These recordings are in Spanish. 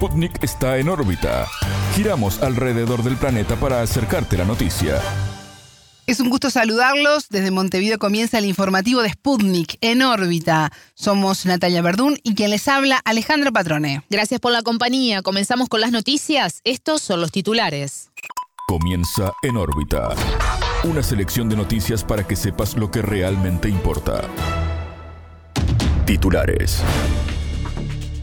Sputnik está en órbita. Giramos alrededor del planeta para acercarte la noticia. Es un gusto saludarlos. Desde Montevideo comienza el informativo de Sputnik en órbita. Somos Natalia Verdún y quien les habla, Alejandro Patrone. Gracias por la compañía. Comenzamos con las noticias. Estos son los titulares. Comienza en órbita. Una selección de noticias para que sepas lo que realmente importa. Titulares.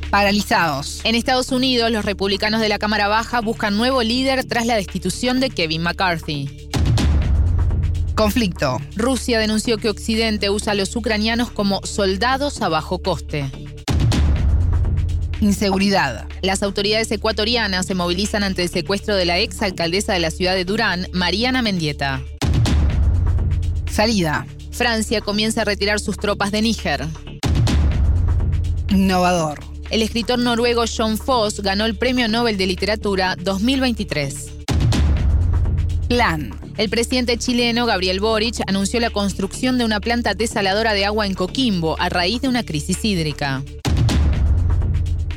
Paralizados. En Estados Unidos, los republicanos de la Cámara Baja buscan nuevo líder tras la destitución de Kevin McCarthy. Conflicto. Rusia denunció que Occidente usa a los ucranianos como soldados a bajo coste. Inseguridad. Las autoridades ecuatorianas se movilizan ante el secuestro de la ex alcaldesa de la ciudad de Durán, Mariana Mendieta. Salida. Francia comienza a retirar sus tropas de Níger. Innovador. El escritor noruego John Foss ganó el Premio Nobel de Literatura 2023. Plan. El presidente chileno Gabriel Boric anunció la construcción de una planta desaladora de agua en Coquimbo a raíz de una crisis hídrica.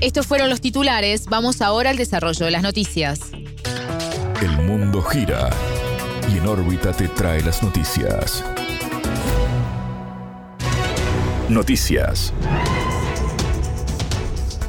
Estos fueron los titulares, vamos ahora al desarrollo de las noticias. El mundo gira y en órbita te trae las noticias. Noticias.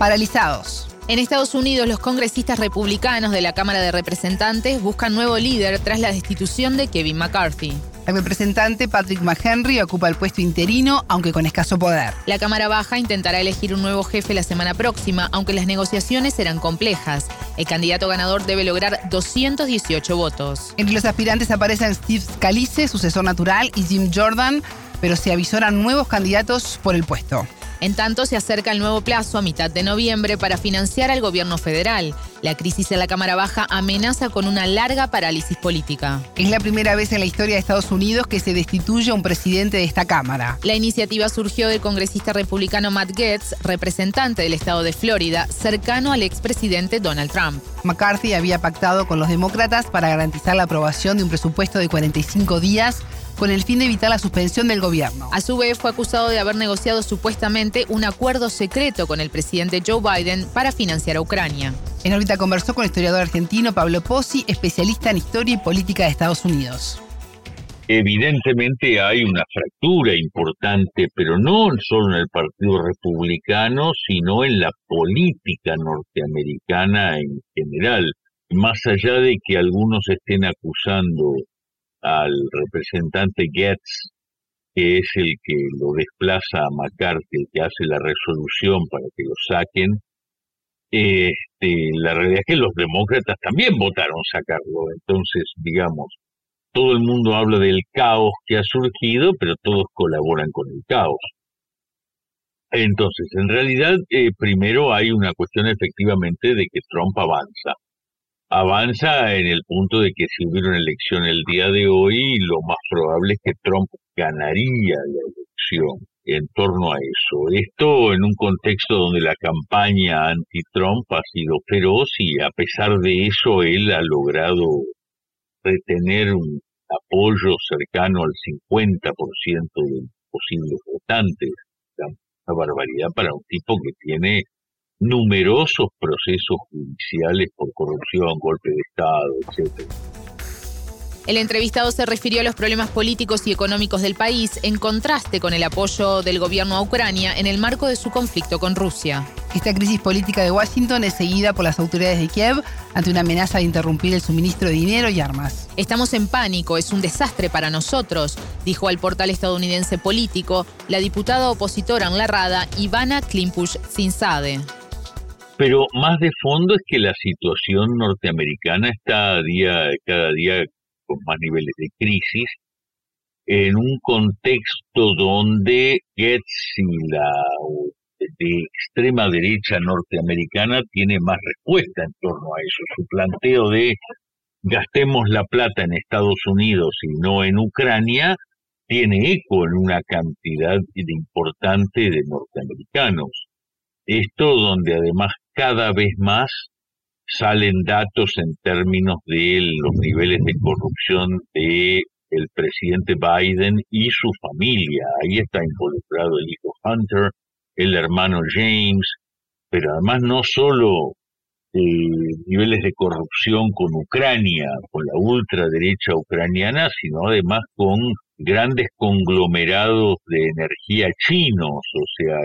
Paralizados. En Estados Unidos, los congresistas republicanos de la Cámara de Representantes buscan nuevo líder tras la destitución de Kevin McCarthy. El representante Patrick McHenry ocupa el puesto interino, aunque con escaso poder. La Cámara Baja intentará elegir un nuevo jefe la semana próxima, aunque las negociaciones serán complejas. El candidato ganador debe lograr 218 votos. Entre los aspirantes aparecen Steve Scalise, sucesor natural, y Jim Jordan, pero se avisoran nuevos candidatos por el puesto. En tanto, se acerca el nuevo plazo a mitad de noviembre para financiar al gobierno federal. La crisis en la Cámara Baja amenaza con una larga parálisis política. Es la primera vez en la historia de Estados Unidos que se destituye a un presidente de esta Cámara. La iniciativa surgió del congresista republicano Matt Gaetz, representante del estado de Florida, cercano al expresidente Donald Trump. McCarthy había pactado con los demócratas para garantizar la aprobación de un presupuesto de 45 días con el fin de evitar la suspensión del gobierno. A su vez, fue acusado de haber negociado supuestamente un acuerdo secreto con el presidente Joe Biden para financiar a Ucrania. En órbita conversó con el historiador argentino Pablo Pozzi, especialista en historia y política de Estados Unidos. Evidentemente hay una fractura importante, pero no solo en el Partido Republicano, sino en la política norteamericana en general. Más allá de que algunos estén acusando al representante Getz, que es el que lo desplaza a McCarthy, el que hace la resolución para que lo saquen, este, la realidad es que los demócratas también votaron sacarlo. Entonces, digamos, todo el mundo habla del caos que ha surgido, pero todos colaboran con el caos. Entonces, en realidad, eh, primero hay una cuestión efectivamente de que Trump avanza avanza en el punto de que si hubiera una elección el día de hoy, lo más probable es que Trump ganaría la elección en torno a eso. Esto en un contexto donde la campaña anti-Trump ha sido feroz y a pesar de eso él ha logrado retener un apoyo cercano al 50% de posibles votantes. Una barbaridad para un tipo que tiene numerosos procesos judiciales por corrupción, golpe de Estado, etc. El entrevistado se refirió a los problemas políticos y económicos del país en contraste con el apoyo del gobierno a Ucrania en el marco de su conflicto con Rusia. Esta crisis política de Washington es seguida por las autoridades de Kiev ante una amenaza de interrumpir el suministro de dinero y armas. Estamos en pánico, es un desastre para nosotros, dijo al portal estadounidense político la diputada opositora en la Rada, Ivana Klimpush-Zinsade pero más de fondo es que la situación norteamericana está día, cada día con más niveles de crisis, en un contexto donde Getz y la de extrema derecha norteamericana tiene más respuesta en torno a eso. Su planteo de gastemos la plata en Estados Unidos y no en Ucrania tiene eco en una cantidad importante de norteamericanos. Esto donde además cada vez más salen datos en términos de los niveles de corrupción de el presidente Biden y su familia. Ahí está involucrado el hijo Hunter, el hermano James, pero además no solo niveles de corrupción con Ucrania, con la ultraderecha ucraniana, sino además con grandes conglomerados de energía chinos. O sea,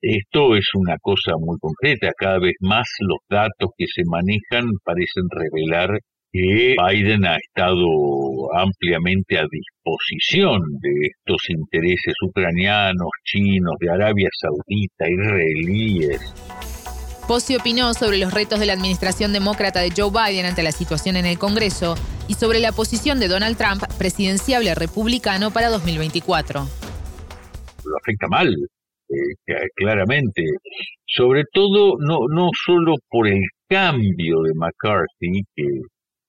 esto es una cosa muy concreta. Cada vez más los datos que se manejan parecen revelar que Biden ha estado ampliamente a disposición de estos intereses ucranianos, chinos, de Arabia Saudita, israelíes. Possi opinó sobre los retos de la administración demócrata de Joe Biden ante la situación en el Congreso y sobre la posición de Donald Trump, presidenciable republicano para 2024. Lo afecta mal, eh, claramente. Sobre todo, no, no solo por el cambio de McCarthy, que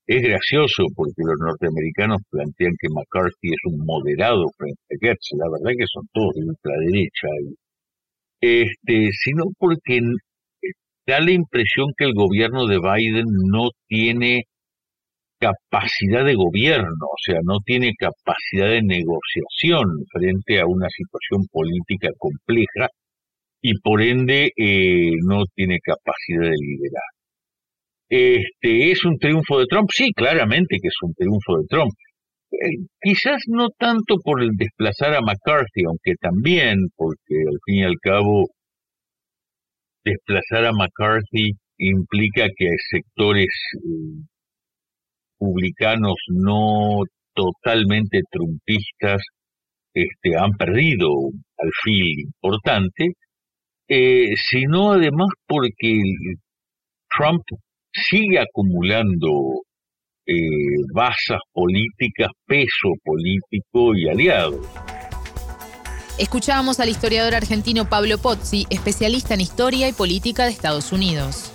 es gracioso porque los norteamericanos plantean que McCarthy es un moderado frente a Gertz, la verdad que son todos de ultraderecha, este, sino porque da la impresión que el gobierno de Biden no tiene capacidad de gobierno, o sea, no tiene capacidad de negociación frente a una situación política compleja y por ende eh, no tiene capacidad de liderar. Este, ¿Es un triunfo de Trump? Sí, claramente que es un triunfo de Trump. Eh, quizás no tanto por el desplazar a McCarthy, aunque también, porque al fin y al cabo desplazar a McCarthy implica que sectores eh, publicanos no totalmente trumpistas este, han perdido un alfil importante, eh, sino además porque Trump sigue acumulando eh, basas políticas, peso político y aliados. Escuchábamos al historiador argentino Pablo Pozzi, especialista en historia y política de Estados Unidos.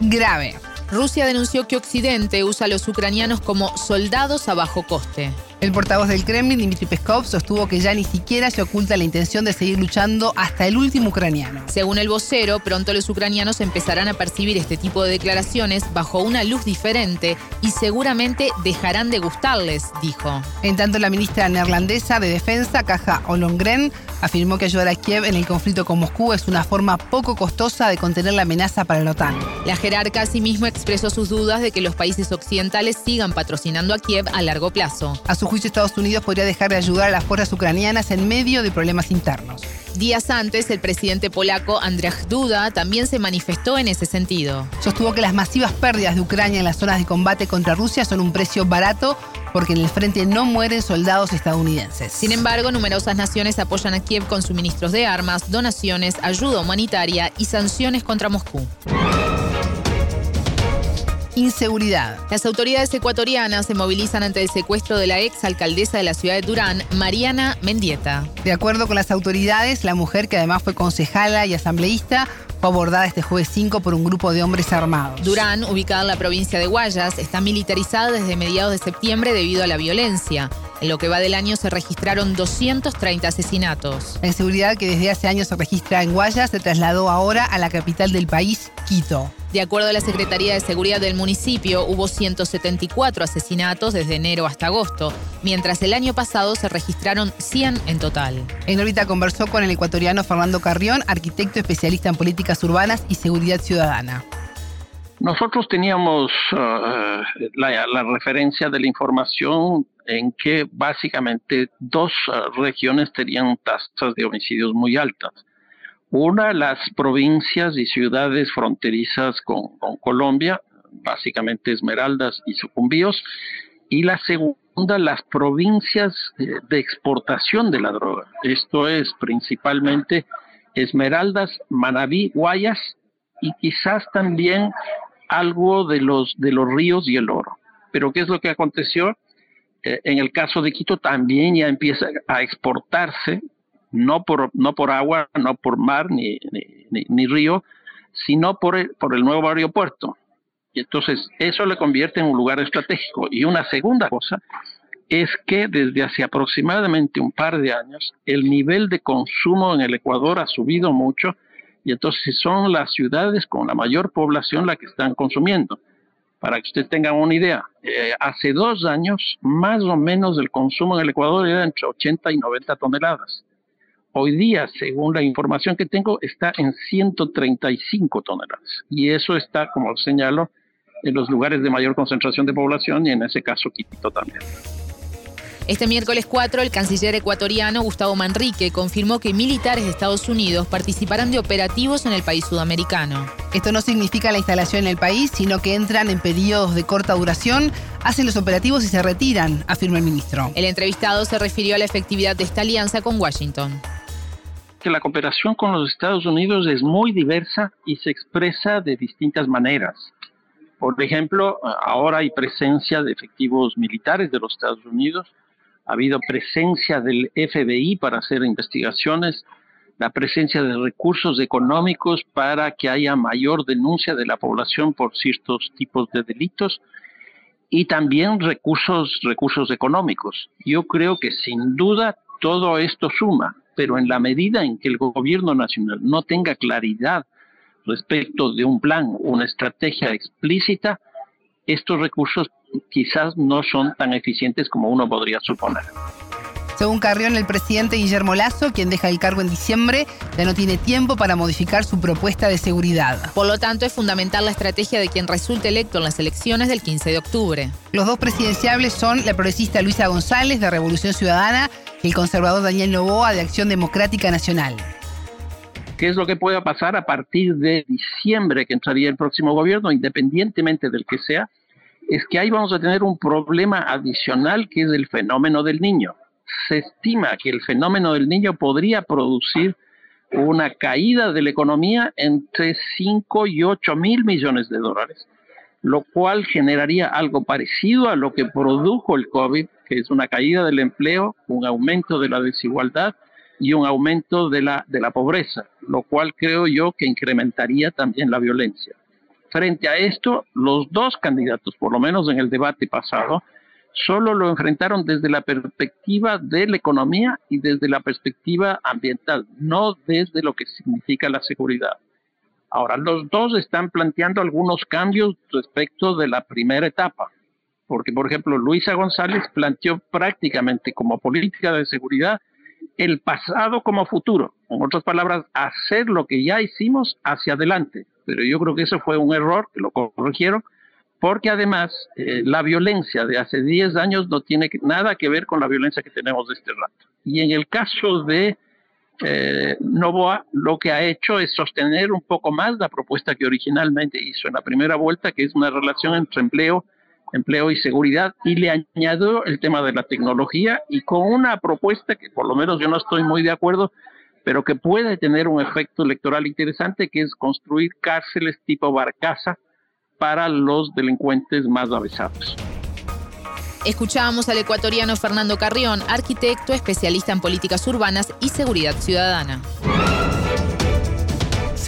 Grave. Rusia denunció que Occidente usa a los ucranianos como soldados a bajo coste. El portavoz del Kremlin, Dmitry Peskov, sostuvo que ya ni siquiera se oculta la intención de seguir luchando hasta el último ucraniano. Según el vocero, pronto los ucranianos empezarán a percibir este tipo de declaraciones bajo una luz diferente y seguramente dejarán de gustarles, dijo. En tanto, la ministra neerlandesa de Defensa, Caja Olongren, afirmó que ayudar a Kiev en el conflicto con Moscú es una forma poco costosa de contener la amenaza para la OTAN. La jerarca asimismo expresó sus dudas de que los países occidentales sigan patrocinando a Kiev a largo plazo. A su juicio, Estados Unidos podría dejar de ayudar a las fuerzas ucranianas en medio de problemas internos. Días antes, el presidente polaco Andrzej Duda también se manifestó en ese sentido. Sostuvo que las masivas pérdidas de Ucrania en las zonas de combate contra Rusia son un precio barato porque en el frente no mueren soldados estadounidenses. Sin embargo, numerosas naciones apoyan a Kiev con suministros de armas, donaciones, ayuda humanitaria y sanciones contra Moscú inseguridad. Las autoridades ecuatorianas se movilizan ante el secuestro de la ex alcaldesa de la ciudad de Durán, Mariana Mendieta. De acuerdo con las autoridades, la mujer, que además fue concejala y asambleísta, fue abordada este jueves 5 por un grupo de hombres armados. Durán, ubicada en la provincia de Guayas, está militarizada desde mediados de septiembre debido a la violencia. En lo que va del año se registraron 230 asesinatos. La inseguridad que desde hace años se registra en Guayas se trasladó ahora a la capital del país, Quito. De acuerdo a la Secretaría de Seguridad del municipio, hubo 174 asesinatos desde enero hasta agosto, mientras el año pasado se registraron 100 en total. En órbita conversó con el ecuatoriano Fernando Carrión, arquitecto especialista en políticas urbanas y seguridad ciudadana. Nosotros teníamos uh, la, referencia de la información en que básicamente dos uh, regiones tenían tasas de homicidios muy altas. Una, las provincias y ciudades fronterizas con, Colombia, básicamente Esmeraldas y Sucumbíos, y la segunda, las provincias eh, de exportación de la droga. Esto es principalmente Esmeraldas, Manabí, Guayas y quizás también algo de los, de los ríos y el oro. Pero ¿qué es lo que aconteció? Eh, en el caso de Quito también ya empieza a exportarse no por, no por agua, no por mar ni, ni, río, sino por el, por el nuevo aeropuerto. Y entonces eso le convierte en un lugar estratégico. Y una segunda cosa es que desde hace aproximadamente un par de años el nivel de consumo en el Ecuador ha subido mucho y entonces son las ciudades con la mayor población las que están consumiendo. Para que usted tenga una idea, eh, hace dos años más o menos el consumo en el Ecuador era entre 80 y 90 toneladas. Hoy día, según la información que tengo, está en 135 toneladas. Y eso está, como señalo, en los lugares de mayor concentración de población y en ese caso Quito también. Este miércoles 4, el canciller ecuatoriano Gustavo Manrique confirmó que militares de Estados Unidos participarán de operativos en el país sudamericano. Esto no significa la instalación en el país, sino que entran en periodos de corta duración, hacen los operativos y se retiran, afirma el ministro. El entrevistado se refirió a la efectividad de esta alianza con Washington. Que la cooperación con los Estados Unidos es muy diversa y se expresa de distintas maneras. Por ejemplo, ahora hay presencia de efectivos militares de los Estados Unidos, ha habido presencia del FBI para hacer investigaciones, la presencia de recursos económicos para que haya mayor denuncia de la población por ciertos tipos de delitos y también recursos recursos económicos. Yo creo que sin duda todo esto suma, pero en la medida en que el gobierno nacional no tenga claridad respecto de un plan, una estrategia explícita, estos recursos quizás no son tan eficientes como uno podría suponer. Según Carrión, el presidente Guillermo Lazo, quien deja el cargo en diciembre, ya no tiene tiempo para modificar su propuesta de seguridad. Por lo tanto, es fundamental la estrategia de quien resulte electo en las elecciones del 15 de octubre. Los dos presidenciables son la progresista Luisa González, de Revolución Ciudadana, el conservador Daniel Novoa, de Acción Democrática Nacional. ¿Qué es lo que pueda pasar a partir de diciembre que entraría el próximo gobierno, independientemente del que sea? es que ahí vamos a tener un problema adicional que es el fenómeno del niño. Se estima que el fenómeno del niño podría producir una caída de la economía entre 5 y 8 mil millones de dólares, lo cual generaría algo parecido a lo que produjo el COVID, que es una caída del empleo, un aumento de la desigualdad y un aumento de la, de la pobreza, lo cual creo yo que incrementaría también la violencia. Frente a esto, los dos candidatos, por lo menos en el debate pasado, solo lo enfrentaron desde la perspectiva de la economía y desde la perspectiva ambiental, no desde lo que significa la seguridad. Ahora, los dos están planteando algunos cambios respecto de la primera etapa, porque, por ejemplo, Luisa González planteó prácticamente como política de seguridad el pasado como futuro. En otras palabras, hacer lo que ya hicimos hacia adelante, pero yo creo que eso fue un error, que lo corrigieron, porque además eh, la violencia de hace 10 años no tiene nada que ver con la violencia que tenemos de este rato. Y en el caso de eh, Novoa, lo que ha hecho es sostener un poco más la propuesta que originalmente hizo en la primera vuelta, que es una relación entre empleo, empleo y seguridad, y le añadió el tema de la tecnología y con una propuesta que por lo menos yo no estoy muy de acuerdo, pero que puede tener un efecto electoral interesante, que es construir cárceles tipo Barcaza para los delincuentes más avesados. Escuchábamos al ecuatoriano Fernando Carrión, arquitecto, especialista en políticas urbanas y seguridad ciudadana.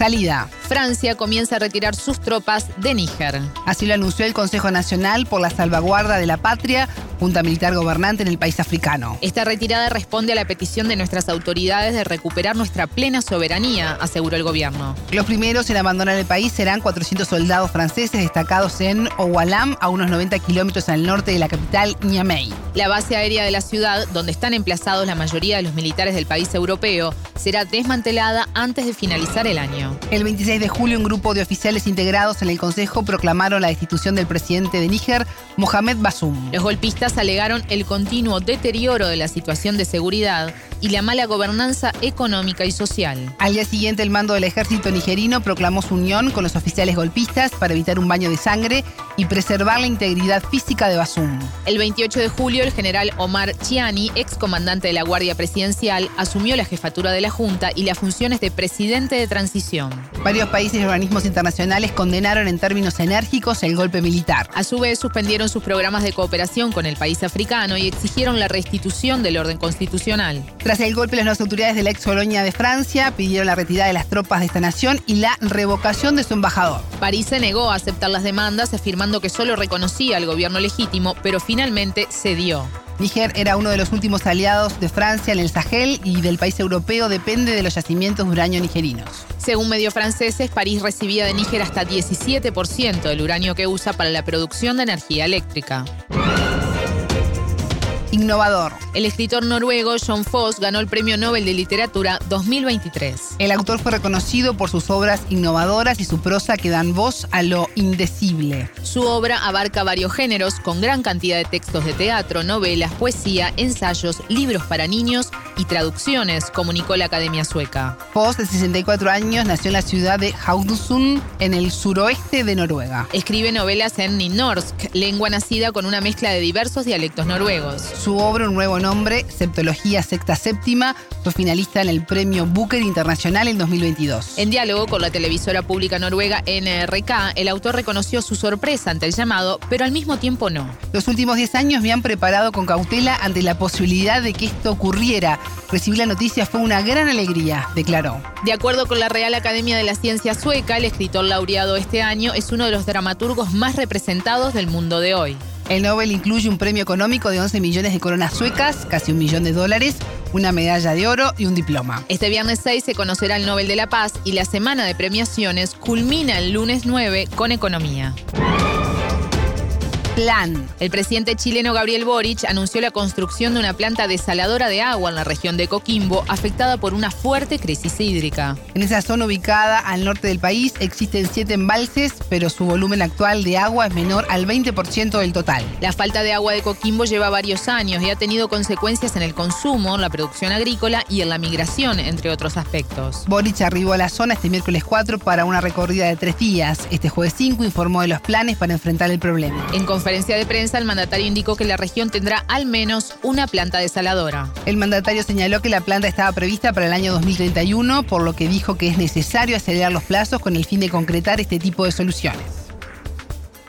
Salida. Francia comienza a retirar sus tropas de Níger. Así lo anunció el Consejo Nacional por la Salvaguarda de la Patria, junta militar gobernante en el país africano. Esta retirada responde a la petición de nuestras autoridades de recuperar nuestra plena soberanía, aseguró el gobierno. Los primeros en abandonar el país serán 400 soldados franceses destacados en Oualam, a unos 90 kilómetros al norte de la capital Niamey. La base aérea de la ciudad, donde están emplazados la mayoría de los militares del país europeo, será desmantelada antes de finalizar el año. El 26 de julio, un grupo de oficiales integrados en el Consejo proclamaron la destitución del presidente de Níger, Mohamed Bassoum. Los golpistas alegaron el continuo deterioro de la situación de seguridad y la mala gobernanza económica y social. Al día siguiente, el mando del ejército nigerino proclamó su unión con los oficiales golpistas para evitar un baño de sangre y preservar la integridad física de Basum. El 28 de julio, el general Omar Chiani, ex comandante de la Guardia Presidencial, asumió la jefatura de la Junta y las funciones de presidente de transición. Varios países y organismos internacionales condenaron en términos enérgicos el golpe militar. A su vez, suspendieron sus programas de cooperación con el país africano y exigieron la restitución del orden constitucional. Tras el golpe, las nuevas autoridades de la ex colonia de Francia pidieron la retirada de las tropas de esta nación y la revocación de su embajador. París se negó a aceptar las demandas, afirmando que solo reconocía al gobierno legítimo, pero finalmente cedió. Níger era uno de los últimos aliados de Francia en el Sahel y del país europeo depende de los yacimientos de uranio nigerinos. Según medios franceses, París recibía de Níger hasta 17% del uranio que usa para la producción de energía eléctrica. Innovador. El escritor noruego John Foss ganó el Premio Nobel de Literatura 2023. El autor fue reconocido por sus obras innovadoras y su prosa que dan voz a lo indecible. Su obra abarca varios géneros con gran cantidad de textos de teatro, novelas, poesía, ensayos, libros para niños y traducciones, comunicó la Academia Sueca. Foss, de 64 años, nació en la ciudad de Haugesund, en el suroeste de Noruega. Escribe novelas en Nynorsk, lengua nacida con una mezcla de diversos dialectos noruegos. Su obra, un nuevo nombre, Septología Secta Séptima, fue finalista en el premio Booker Internacional en 2022. En diálogo con la televisora pública noruega NRK, el autor reconoció su sorpresa ante el llamado, pero al mismo tiempo no. Los últimos 10 años me han preparado con cautela ante la posibilidad de que esto ocurriera. Recibir la noticia fue una gran alegría, declaró. De acuerdo con la Real Academia de la Ciencia Sueca, el escritor laureado este año es uno de los dramaturgos más representados del mundo de hoy. El Nobel incluye un premio económico de 11 millones de coronas suecas, casi un millón de dólares, una medalla de oro y un diploma. Este viernes 6 se conocerá el Nobel de la Paz y la semana de premiaciones culmina el lunes 9 con economía plan. El presidente chileno Gabriel Boric anunció la construcción de una planta desaladora de agua en la región de Coquimbo, afectada por una fuerte crisis hídrica. En esa zona ubicada al norte del país existen siete embalses, pero su volumen actual de agua es menor al 20% del total. La falta de agua de Coquimbo lleva varios años y ha tenido consecuencias en el consumo, la producción agrícola y en la migración, entre otros aspectos. Boric arribó a la zona este miércoles 4 para una recorrida de tres días. Este jueves 5 informó de los planes para enfrentar el problema. En conferencia de prensa, el mandatario indicó que la región tendrá al menos una planta desaladora. El mandatario señaló que la planta estaba prevista para el año 2031, por lo que dijo que es necesario acelerar los plazos con el fin de concretar este tipo de soluciones.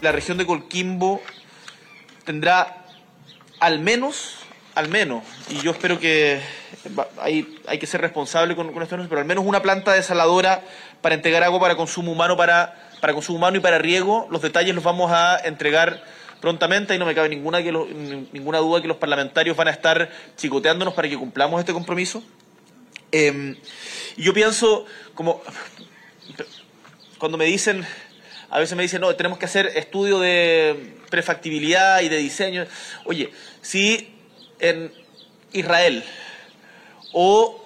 La región de Colquimbo tendrá al menos, al menos, y yo espero que hay, hay que ser responsable con, con esto, pero al menos una planta desaladora para entregar agua para consumo humano, para, para consumo humano y para riego. Los detalles los vamos a entregar prontamente y no me cabe ninguna, que ninguna duda que los parlamentarios van a estar chicoteándonos para que cumplamos este compromiso. Eh, yo pienso, como cuando me dicen, a veces me dicen, no, tenemos que hacer estudio de prefactibilidad y de diseño. Oye, si en Israel o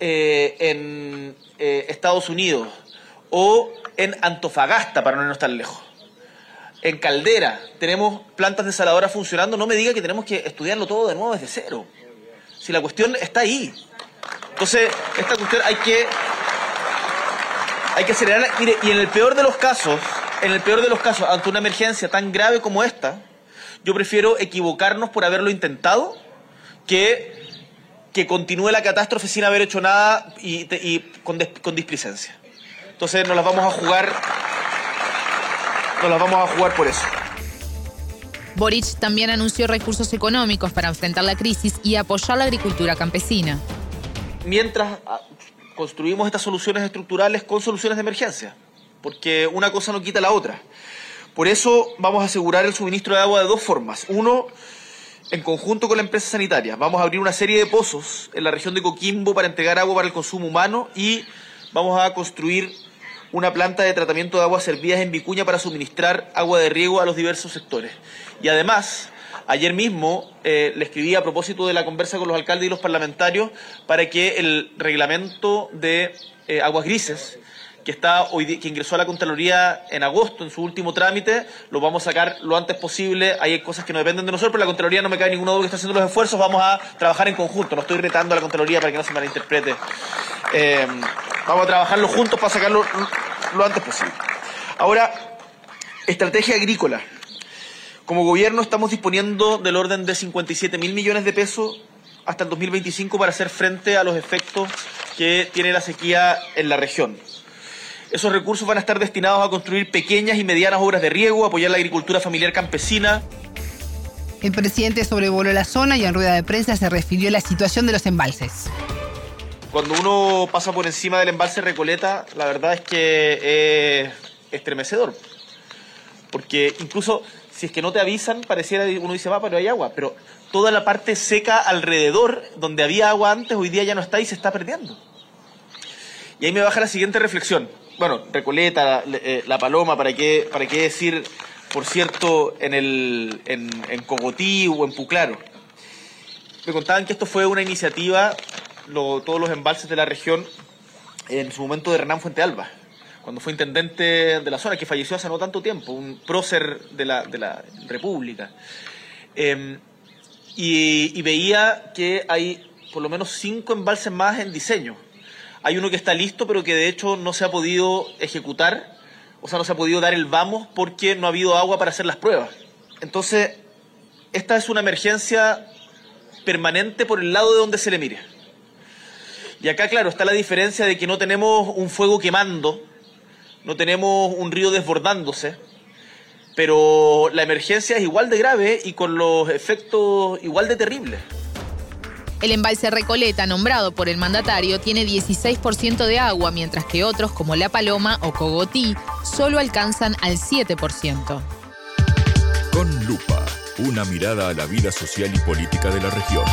eh, en eh, Estados Unidos o en Antofagasta, para no tan lejos, en Caldera tenemos plantas desaladoras funcionando, no me diga que tenemos que estudiarlo todo de nuevo desde cero. Si la cuestión está ahí. Entonces, esta cuestión hay que hay que acelerarla. Mire, y en el peor de los casos, en el peor de los casos, ante una emergencia tan grave como esta, yo prefiero equivocarnos por haberlo intentado que que continúe la catástrofe sin haber hecho nada y, con, con displicencia. Entonces nos las vamos a jugar nos las vamos a jugar por eso. Boric también anunció recursos económicos para enfrentar la crisis y apoyar la agricultura campesina. Mientras ah, construimos estas soluciones estructurales con soluciones de emergencia, porque una cosa no quita la otra. Por eso vamos a asegurar el suministro de agua de dos formas. Uno, en conjunto con la empresa sanitaria. Vamos a abrir una serie de pozos en la región de Coquimbo para entregar agua para el consumo humano y vamos a construir una planta de tratamiento de aguas servidas en Vicuña para suministrar agua de riego a los diversos sectores. Y además, ayer mismo eh, le escribí a propósito de la conversa con los alcaldes y los parlamentarios para que el reglamento de eh, aguas grises que está hoy que ingresó a la Contraloría en agosto en su último trámite, lo vamos a sacar lo antes posible. Hay cosas que no dependen de nosotros, pero la Contraloría no me cae ninguna duda que está haciendo los esfuerzos. Vamos a trabajar en conjunto. No estoy retando a la Contraloría para que no se malinterprete. Eh, vamos a trabajarlo juntos para sacarlo lo antes posible. Ahora, estrategia agrícola. Como gobierno estamos disponiendo del orden de 57 mil millones de pesos hasta el 2025 para hacer frente a los efectos que tiene la sequía en la región. Esos recursos van a estar destinados a construir pequeñas y medianas obras de riego, apoyar la agricultura familiar campesina. El presidente sobrevoló la zona y en rueda de prensa se refirió a la situación de los embalses. Cuando uno pasa por encima del embalse Recoleta, la verdad es que es estremecedor. Porque incluso si es que no te avisan, pareciera uno dice, va, pero hay agua. Pero toda la parte seca alrededor, donde había agua antes, hoy día ya no está y se está perdiendo. Y ahí me baja la siguiente reflexión bueno, Recoleta, eh, La Paloma, ¿para qué, para qué decir, por cierto, en, el, en, Cogotí o en Puclaro? me contaban que esto fue una iniciativa, todos los embalses de la región, en su momento de Hernán Fuente Alba, cuando fue intendente de la zona, que falleció hace no tanto tiempo, un prócer de la, de la República. Em, y, veía que hay por lo menos cinco embalses más en diseño. Hay uno que está listo, pero que de hecho no se ha podido ejecutar, o sea, no se ha podido dar el vamos porque no ha habido agua para hacer las pruebas. Entonces, esta es una emergencia permanente por el lado de donde se le mire. Y acá, claro, está la diferencia de que no tenemos un fuego quemando, no tenemos un río desbordándose, pero la emergencia es igual de grave y con los efectos igual de terribles. El embalse Recoleta, nombrado por el mandatario, tiene 16% de agua, mientras que otros, como La Paloma o Cogotí, solo alcanzan al 7%. Con lupa, una mirada a la vida social y política de la región.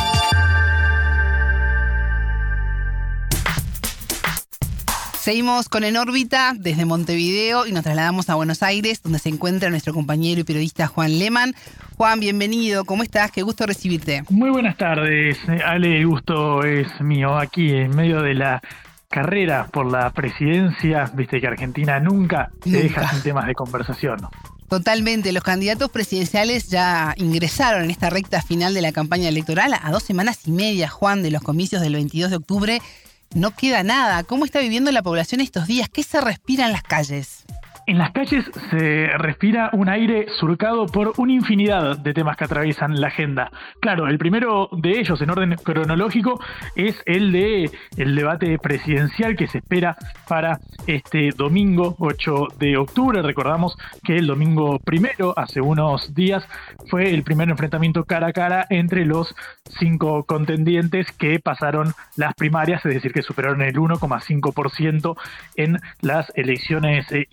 Seguimos con En órbita desde Montevideo y nos trasladamos a Buenos Aires, donde se encuentra nuestro compañero y periodista Juan Leman. Juan, bienvenido, ¿cómo estás? Qué gusto recibirte. Muy buenas tardes, Ale, el gusto es mío aquí en medio de la carrera por la presidencia, viste que Argentina nunca, se deja sin temas de conversación. Totalmente, los candidatos presidenciales ya ingresaron en esta recta final de la campaña electoral a dos semanas y media, Juan, de los comicios del 22 de octubre no queda nada. ¿Cómo está viviendo la población estos días? ¿Qué se respira en las calles? En las calles se respira un aire surcado por una infinidad de temas que atraviesan la agenda. Claro, el primero de ellos en orden cronológico es el de el debate presidencial que se espera para este domingo 8 de octubre. Recordamos que el domingo primero, hace unos días, fue el primer enfrentamiento cara a cara entre los cinco contendientes que pasaron las primarias, es decir, que superaron el 1,5% en las elecciones eh,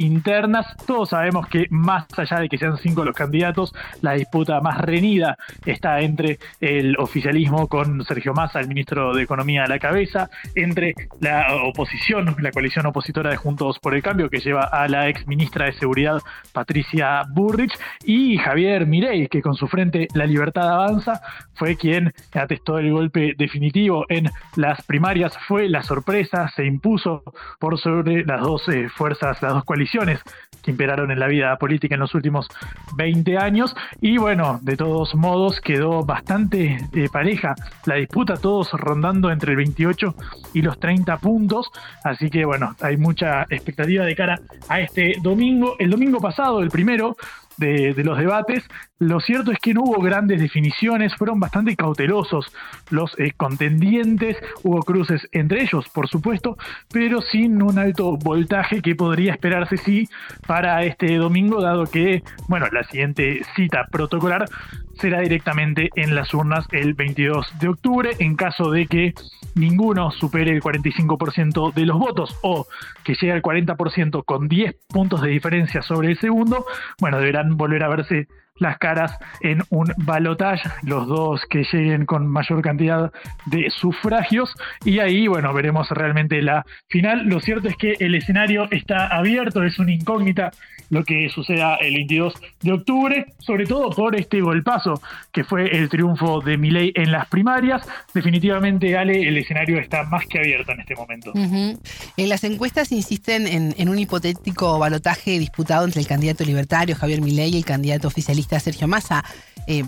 todos sabemos que más allá de que sean cinco los candidatos, la disputa más reñida está entre el oficialismo con Sergio Massa, el ministro de Economía a la cabeza, entre la oposición, la coalición opositora de Juntos por el Cambio, que lleva a la ex ministra de Seguridad Patricia Burrich, y Javier Mirey, que con su frente La Libertad Avanza fue quien atestó el golpe definitivo en las primarias, fue la sorpresa, se impuso por sobre las dos eh, fuerzas, las dos coaliciones que imperaron en la vida política en los últimos 20 años. Y bueno, de todos modos quedó bastante eh, pareja la disputa, todos rondando entre el 28 y los 30 puntos. Así que bueno, hay mucha expectativa de cara a este domingo. El domingo pasado, el primero, de, los debates. Lo cierto es que no hubo grandes definiciones, fueron bastante cautelosos los eh, contendientes, hubo cruces entre ellos, por supuesto, pero sin un alto voltaje que podría esperarse sí para este domingo, dado que, bueno, la siguiente cita protocolar será directamente en las urnas el 22 de octubre, en caso de que ninguno supere el 45% de los votos o que llegue al 40% con 10 puntos de diferencia sobre el segundo, bueno, deberán volver a verse las caras en un balotage, los dos que lleguen con mayor cantidad de sufragios y ahí, bueno, veremos realmente la final. Lo cierto es que el escenario está abierto, es una incógnita lo que suceda el 22 de octubre, sobre todo por este golpazo que fue el triunfo de Milei en las primarias. Definitivamente, Ale, el escenario está más que abierto en este momento. En las encuestas insisten en, un hipotético balotaje disputado entre el candidato libertario Javier Milei y el candidato oficialista Sergio Massa. Eh,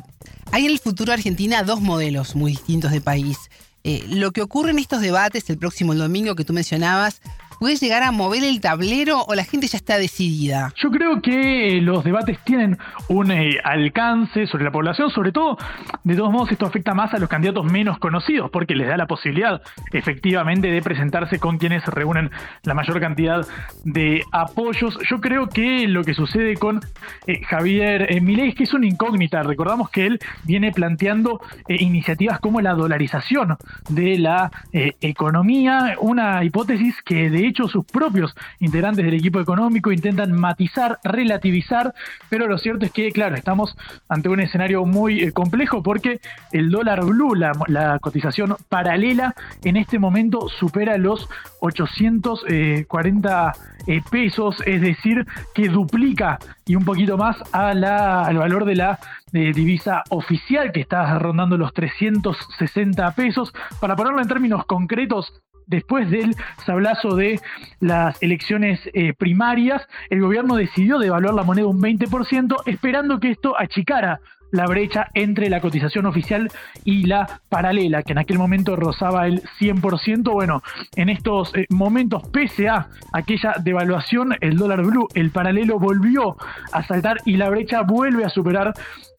hay en el futuro Argentina dos modelos muy distintos de país. Eh, lo que ocurre en estos debates el próximo domingo que tú mencionabas ¿Puede llegar a mover el tablero o la gente ya está decidida? Yo creo que los debates tienen un eh, alcance sobre la población, sobre todo, de todos modos, esto afecta más a los candidatos menos conocidos, porque les da la posibilidad efectivamente de presentarse con quienes reúnen la mayor cantidad de apoyos. Yo creo que lo que sucede con eh, Javier eh, Milei es que es una incógnita. Recordamos que él viene planteando iniciativas como la dolarización de la economía, una hipótesis que de De hecho, sus propios integrantes del equipo económico intentan matizar, relativizar, pero lo cierto es que, claro, estamos ante un escenario muy eh, complejo porque el dólar blue, la, cotización paralela, en este momento supera los 840 eh, pesos, es decir, que duplica y un poquito más a la, al valor de la eh, divisa oficial que está rondando los 360 pesos. Para ponerlo en términos concretos, después del sablazo de las elecciones eh, primarias, el gobierno decidió devaluar la moneda un 20%, esperando que esto achicara la brecha entre la cotización oficial y la paralela, que en aquel momento rozaba el 100%. Bueno, en estos eh, momentos, pese a aquella devaluación, el dólar blue, el paralelo volvió a saltar y la brecha vuelve a superar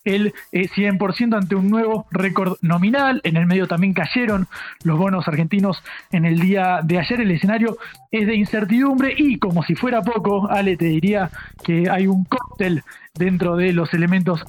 el 100% eh, ante un nuevo récord nominal. En el medio también cayeron los bonos argentinos en el día de ayer. El escenario es de incertidumbre y como si fuera poco, Ale, te diría que hay un cóctel dentro de los elementos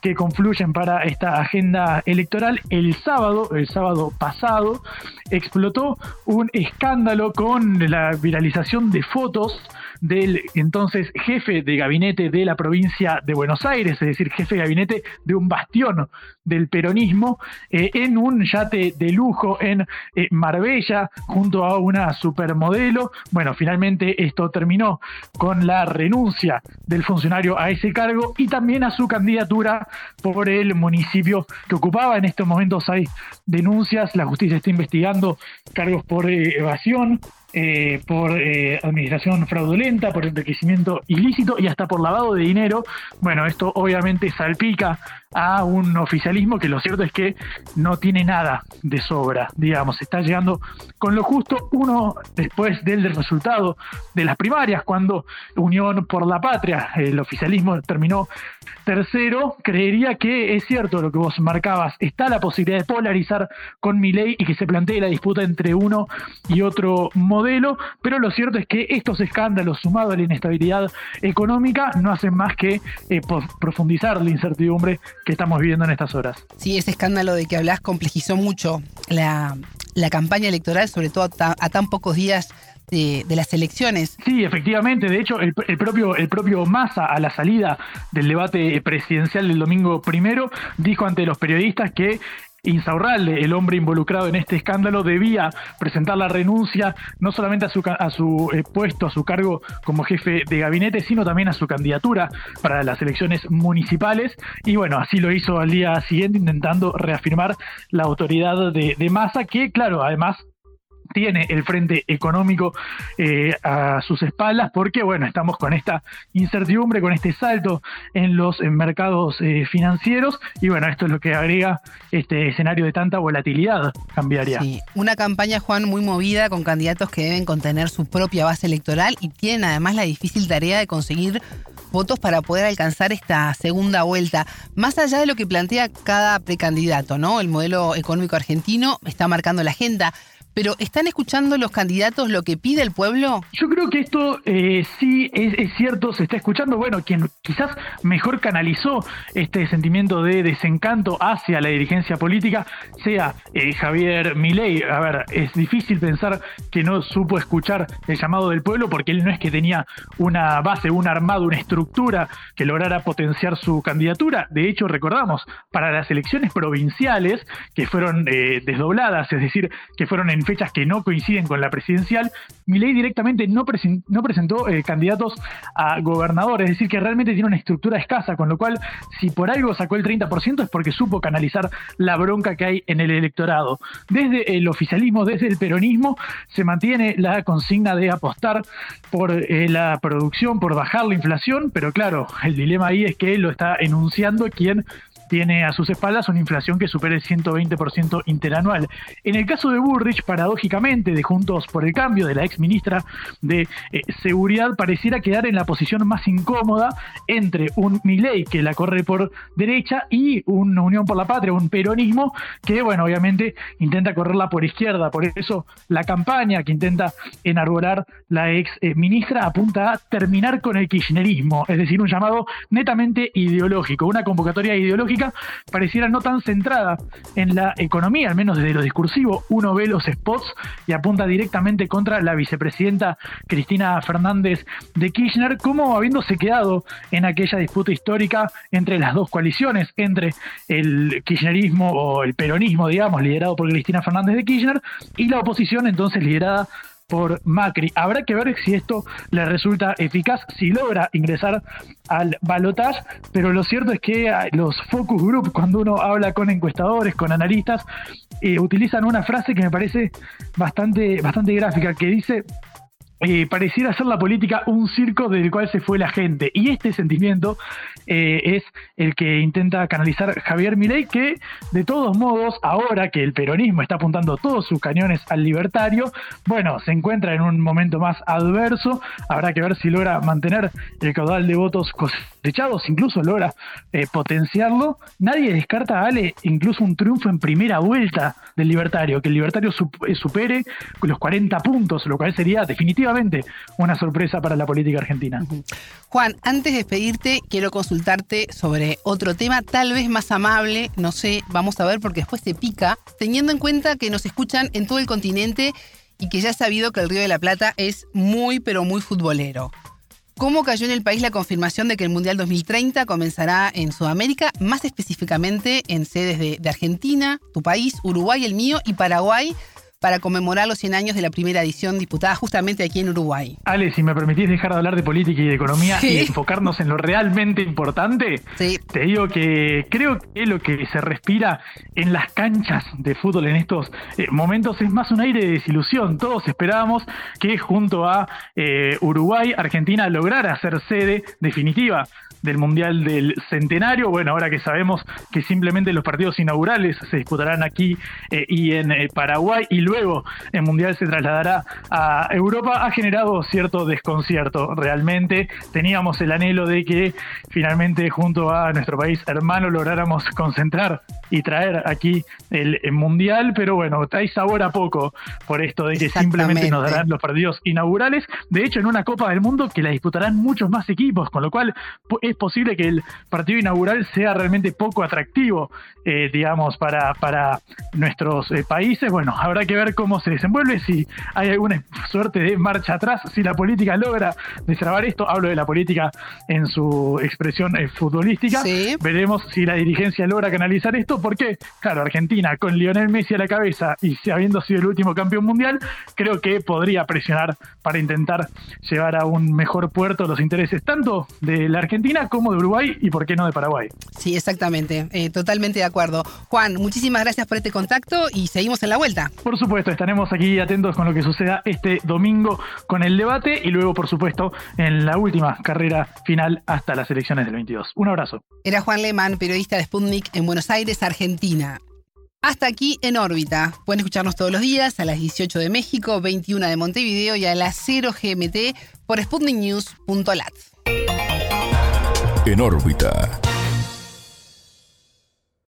que confluyen para esta agenda electoral. El sábado, el sábado pasado, explotó un escándalo con la viralización de fotos del entonces jefe de gabinete de la provincia de Buenos Aires, es decir, jefe de gabinete de un bastión del peronismo, eh, en un yate de lujo en eh, Marbella, junto a una supermodelo. Bueno, finalmente esto terminó con la renuncia del funcionario a ese cargo y también a su candidatura por el municipio que ocupaba. En estos momentos hay denuncias, la justicia está investigando cargos por evasión, eh, por eh, administración fraudulenta, por enriquecimiento ilícito y hasta por lavado de dinero. Bueno, esto obviamente salpica a un oficialismo que lo cierto es que no tiene nada de sobra, digamos, está llegando con lo justo uno después del resultado de las primarias, cuando Unión por la Patria, el oficialismo terminó tercero, creería que es cierto lo que vos marcabas, está la posibilidad de polarizar con mi ley y que se plantee la disputa entre uno y otro modelo, pero lo cierto es que estos escándalos sumados a la inestabilidad económica no hacen más que eh, profundizar la incertidumbre que estamos viviendo en estas horas. Sí, ese escándalo de que hablas complejizó mucho la, campaña electoral, sobre todo a, tan pocos días de, las elecciones. Sí, efectivamente. De hecho, el, propio, el propio Massa, a la salida del debate presidencial del domingo primero, dijo ante los periodistas que Insaurralde, el hombre involucrado en este escándalo, debía presentar la renuncia no solamente a su, a su eh, puesto, a su cargo como jefe de gabinete, sino también a su candidatura para las elecciones municipales. Y bueno, así lo hizo al día siguiente, intentando reafirmar la autoridad de, de Massa, que claro, además tiene el frente económico eh, a sus espaldas, porque bueno, estamos con esta incertidumbre, con este salto en los mercados eh, financieros, y bueno, esto es lo que agrega este escenario de tanta volatilidad cambiaría. Sí, una campaña, Juan, muy movida, con candidatos que deben contener su propia base electoral y tienen además la difícil tarea de conseguir votos para poder alcanzar esta segunda vuelta. Más allá de lo que plantea cada precandidato, ¿no? El modelo económico argentino está marcando la agenda, pero ¿están escuchando los candidatos lo que pide el pueblo? Yo creo que esto eh, sí es, cierto, se está escuchando. Bueno, quien quizás mejor canalizó este sentimiento de desencanto hacia la dirigencia política sea eh, Javier Milei. A ver, es difícil pensar que no supo escuchar el llamado del pueblo porque él no es que tenía una base, un armado, una estructura que lograra potenciar su candidatura. De hecho, recordamos, para las elecciones provinciales que fueron eh, desdobladas, es decir, que fueron en fechas que no coinciden con la presidencial, Milei directamente no, no presentó eh, candidatos a gobernador, es decir, que realmente tiene una estructura escasa, con lo cual, si por algo sacó el 30% es porque supo canalizar la bronca que hay en el electorado. Desde el oficialismo, desde el peronismo, se mantiene la consigna de apostar por eh, la producción, por bajar la inflación, pero claro, el dilema ahí es que lo está enunciando quien tiene a sus espaldas una inflación que supera el 120% interanual. En el caso de Burrich, paradójicamente, de Juntos por el Cambio, de la ex ministra de eh, Seguridad, pareciera quedar en la posición más incómoda entre un Milei que la corre por derecha y una Unión por la Patria, un peronismo que, bueno, obviamente intenta correrla por izquierda. Por eso la campaña que intenta enarbolar la ex eh, ministra apunta a terminar con el kirchnerismo, es decir, un llamado netamente ideológico, una convocatoria ideológica pareciera no tan centrada en la economía, al menos desde lo discursivo. Uno ve los spots y apunta directamente contra la vicepresidenta Cristina Fernández de Kirchner, como habiéndose quedado en aquella disputa histórica entre las dos coaliciones, entre el kirchnerismo o el peronismo, digamos, liderado por Cristina Fernández de Kirchner, y la oposición entonces liderada por Macri. Habrá que ver si esto le resulta eficaz, si logra ingresar al balotage, pero lo cierto es que los focus group, cuando uno habla con encuestadores, con analistas, eh, utilizan una frase que me parece bastante, bastante gráfica, que dice eh, pareciera ser la política un circo del cual se fue la gente. Y este sentimiento eh, es el que intenta canalizar Javier Milei, que de todos modos, ahora que el peronismo está apuntando todos sus cañones al libertario, bueno, se encuentra en un momento más adverso. Habrá que ver si logra mantener el caudal de votos cosechados, incluso logra eh, potenciarlo. Nadie descarta, Ale, incluso un triunfo en primera vuelta del libertario, que el libertario supere los 40 puntos, lo cual sería definitivamente una sorpresa para la política argentina. Juan, antes de despedirte, quiero consultarte sobre otro tema, tal vez más amable, no sé, vamos a ver porque después te pica, teniendo en cuenta que nos escuchan en todo el continente y que ya has sabido que el Río de la Plata es muy, pero muy futbolero. ¿Cómo cayó en el país la confirmación de que el Mundial 2030 comenzará en Sudamérica, más específicamente en sedes de, de Argentina, tu país, Uruguay, el mío y Paraguay? Para conmemorar los 100 años de la primera edición disputada justamente aquí en Uruguay. Ale, si me permitís dejar de hablar de política y de economía y enfocarnos en lo realmente importante, te digo que creo que lo que se respira en las canchas de fútbol en estos eh, momentos es más un aire de desilusión. Todos esperábamos que junto a eh, Uruguay, Argentina lograra ser sede definitiva del Mundial del Centenario. Bueno, ahora que sabemos que simplemente los partidos inaugurales se disputarán aquí eh, y en Paraguay y luego el Mundial se trasladará a Europa, ha generado cierto desconcierto realmente. Teníamos el anhelo de que finalmente junto a nuestro país hermano lográramos concentrar y traer aquí el, Mundial, pero bueno, hay sabor a poco por esto de que simplemente nos darán los partidos inaugurales. De hecho, en una Copa del Mundo que la disputarán muchos más equipos, con lo cual es posible que el partido inaugural sea realmente poco atractivo, eh, digamos, para, para nuestros eh, países. Bueno, habrá que ver cómo se desenvuelve, si hay alguna suerte de marcha atrás, si la política logra destrabar esto, hablo de la política en su expresión eh, futbolística, veremos si la dirigencia logra canalizar esto, porque, claro, Argentina con Lionel Messi a la cabeza y habiendo sido el último campeón mundial, creo que podría presionar para intentar llevar a un mejor puerto los intereses tanto de la Argentina como de Uruguay y, por qué no, de Paraguay. Sí, exactamente, eh, totalmente de acuerdo. Juan, muchísimas gracias por este contacto y seguimos en la vuelta. Por supuesto supuesto, estaremos aquí atentos con lo que suceda este domingo con el debate y luego, por supuesto, en la última carrera final hasta las elecciones del 22. Un abrazo. Era Juan Lehmann, periodista de Sputnik en Buenos Aires, Argentina. Hasta aquí en órbita. Pueden escucharnos todos los días a las 18 de México, 21 de Montevideo y a las 0 GMT por sputniknews.lat. En órbita.